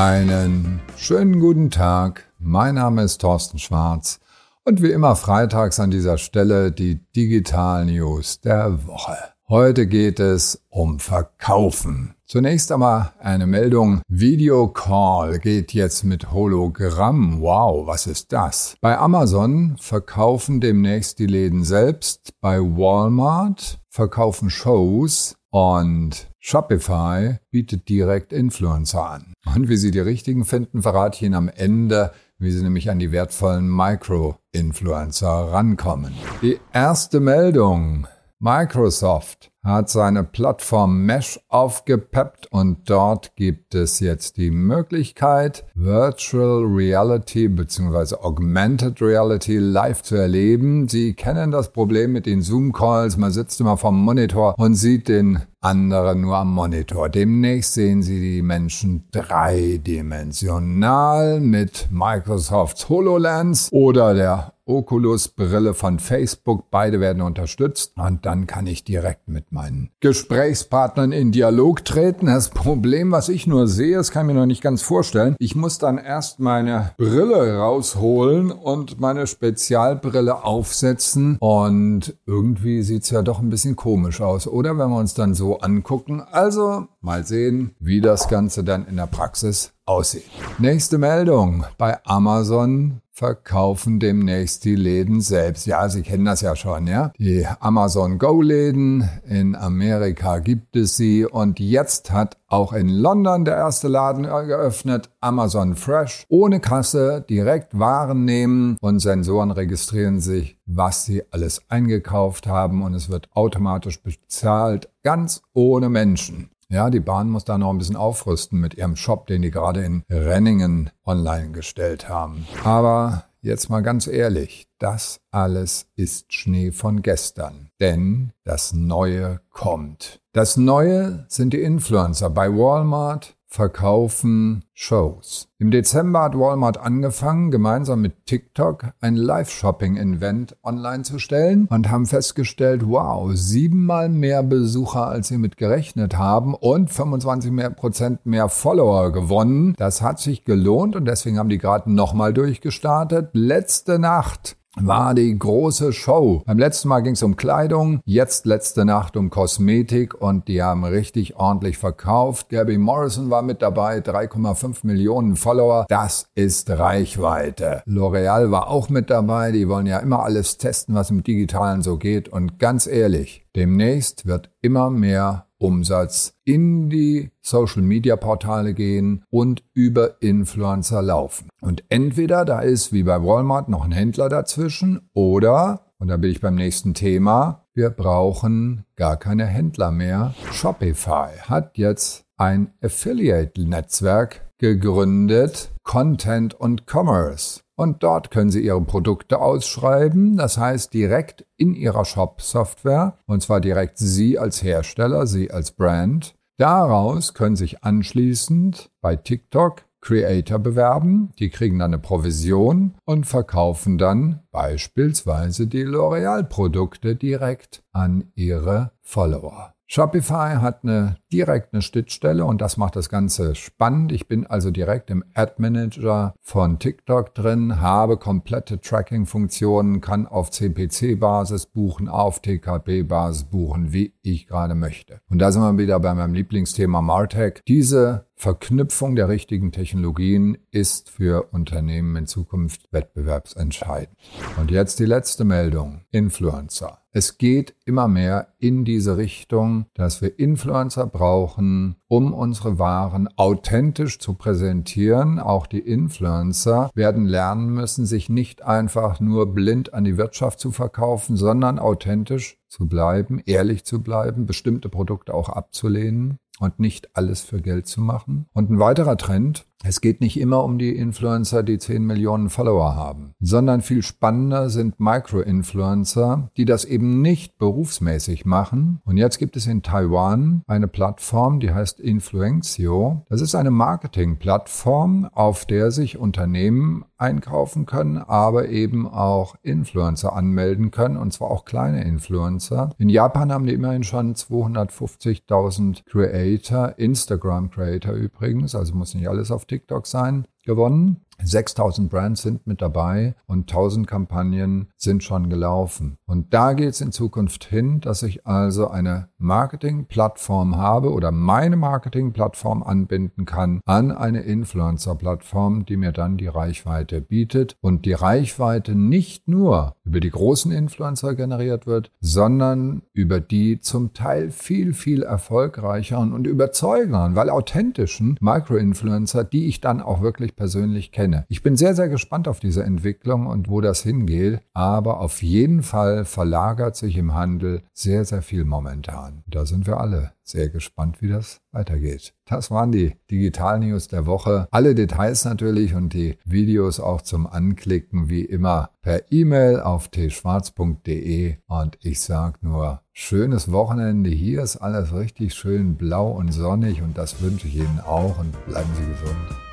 Einen schönen guten Tag. Mein Name ist Thorsten Schwarz und wie immer freitags an dieser Stelle die Digital News der Woche. Heute geht es um Verkaufen. Zunächst einmal eine Meldung. Video Call geht jetzt mit Hologramm. Wow, was ist das? Bei Amazon verkaufen demnächst die Läden selbst. Bei Walmart verkaufen Shows und Shopify bietet direkt Influencer an. Und wie Sie die richtigen finden, verrate ich Ihnen am Ende, wie Sie nämlich an die wertvollen Micro-Influencer rankommen. Die erste Meldung. Microsoft hat seine Plattform Mesh aufgepeppt und dort gibt es jetzt die Möglichkeit, Virtual Reality bzw. Augmented Reality live zu erleben. Sie kennen das Problem mit den Zoom-Calls. Man sitzt immer vom Monitor und sieht den anderen nur am Monitor. Demnächst sehen Sie die Menschen dreidimensional mit Microsofts HoloLens oder der Oculus-Brille von Facebook. Beide werden unterstützt und dann kann ich direkt mit meinen Gesprächspartnern in Dialog treten. Das Problem, was ich nur sehe, das kann ich mir noch nicht ganz vorstellen. Ich muss dann erst meine Brille rausholen und meine Spezialbrille aufsetzen und irgendwie sieht's ja doch ein bisschen komisch aus, oder? Wenn wir uns dann so angucken. Also mal sehen, wie das Ganze dann in der Praxis aussieht. Nächste Meldung. Bei Amazon verkaufen demnächst die Läden selbst. Ja, Sie kennen das ja schon, ja. Die Amazon Go Läden. In Amerika gibt es sie. Und jetzt hat auch in London der erste Laden geöffnet. Amazon Fresh. Ohne Kasse direkt Waren nehmen und Sensoren registrieren sich, was Sie alles eingekauft haben. Und es wird automatisch bezahlt. Ganz ohne Menschen. Ja, die Bahn muss da noch ein bisschen aufrüsten mit ihrem Shop, den die gerade in Renningen online gestellt haben. Aber jetzt mal ganz ehrlich, das alles ist Schnee von gestern. Denn das Neue kommt. Das Neue sind die Influencer bei Walmart, verkaufen Shows. Im Dezember hat Walmart angefangen, gemeinsam mit TikTok ein Live-Shopping-Event online zu stellen und haben festgestellt, wow, siebenmal mehr Besucher, als sie mit gerechnet haben und 25 mehr Prozent mehr Follower gewonnen. Das hat sich gelohnt und deswegen haben die gerade nochmal durchgestartet. Letzte Nacht war die große Show. Beim letzten Mal ging es um Kleidung, jetzt letzte Nacht um Kosmetik und die haben richtig ordentlich verkauft. Gabby Morrison war mit dabei, 3,5 Millionen Follower. Das ist Reichweite. L'Oreal war auch mit dabei. Die wollen ja immer alles testen, was im Digitalen so geht. Und ganz ehrlich, demnächst wird immer mehr Umsatz in die Social-Media-Portale gehen und über Influencer laufen. Und entweder da ist wie bei Walmart noch ein Händler dazwischen oder, und da bin ich beim nächsten Thema, wir brauchen gar keine Händler mehr. Shopify hat jetzt ein Affiliate-Netzwerk gegründet, Content und Commerce. Und dort können Sie Ihre Produkte ausschreiben, das heißt direkt in Ihrer Shop-Software, und zwar direkt Sie als Hersteller, Sie als Brand. Daraus können sich anschließend bei TikTok Creator bewerben, die kriegen dann eine Provision und verkaufen dann beispielsweise die L'Oreal-Produkte direkt an ihre Follower. Shopify hat eine direkt eine Schnittstelle und das macht das Ganze spannend. Ich bin also direkt im Ad Manager von TikTok drin, habe komplette Tracking-Funktionen, kann auf CPC-Basis buchen, auf TKP-Basis buchen, wie ich gerade möchte. Und da sind wir wieder bei meinem Lieblingsthema Martech. Diese Verknüpfung der richtigen Technologien ist für Unternehmen in Zukunft wettbewerbsentscheidend. Und jetzt die letzte Meldung. Influencer. Es geht immer mehr in diese Richtung, dass wir Influencer brauchen, um unsere Waren authentisch zu präsentieren. Auch die Influencer werden lernen müssen, sich nicht einfach nur blind an die Wirtschaft zu verkaufen, sondern authentisch zu bleiben, ehrlich zu bleiben, bestimmte Produkte auch abzulehnen und nicht alles für Geld zu machen. Und ein weiterer Trend, es geht nicht immer um die Influencer, die 10 Millionen Follower haben, sondern viel spannender sind Micro-Influencer, die das eben nicht berufsmäßig machen. Und jetzt gibt es in Taiwan eine Plattform, die heißt Influencio. Das ist eine Marketing-Plattform, auf der sich Unternehmen einkaufen können, aber eben auch Influencer anmelden können, und zwar auch kleine Influencer. In Japan haben die immerhin schon 250.000 Creator, Instagram-Creator übrigens, also muss nicht alles auf TikTok sein, gewonnen. 6000 Brands sind mit dabei und 1000 Kampagnen sind schon gelaufen. Und da geht es in Zukunft hin, dass ich also eine Marketingplattform habe oder meine Marketingplattform anbinden kann an eine Influencer-Plattform, die mir dann die Reichweite bietet und die Reichweite nicht nur über die großen Influencer generiert wird, sondern über die zum Teil viel, viel erfolgreicheren und überzeugenden, weil authentischen Micro-Influencer, die ich dann auch wirklich persönlich kenne kenne. Ich bin sehr, sehr gespannt auf diese Entwicklung und wo das hingeht, aber auf jeden Fall verlagert sich im Handel sehr, sehr viel momentan. Da sind wir alle sehr gespannt, wie das weitergeht. Das waren die Digital News der Woche. Alle Details natürlich und die Videos auch zum Anklicken wie immer per E-Mail auf tschwarz.de und ich sag nur schönes Wochenende. Hier ist alles richtig schön blau und sonnig und das wünsche ich Ihnen auch und bleiben Sie gesund.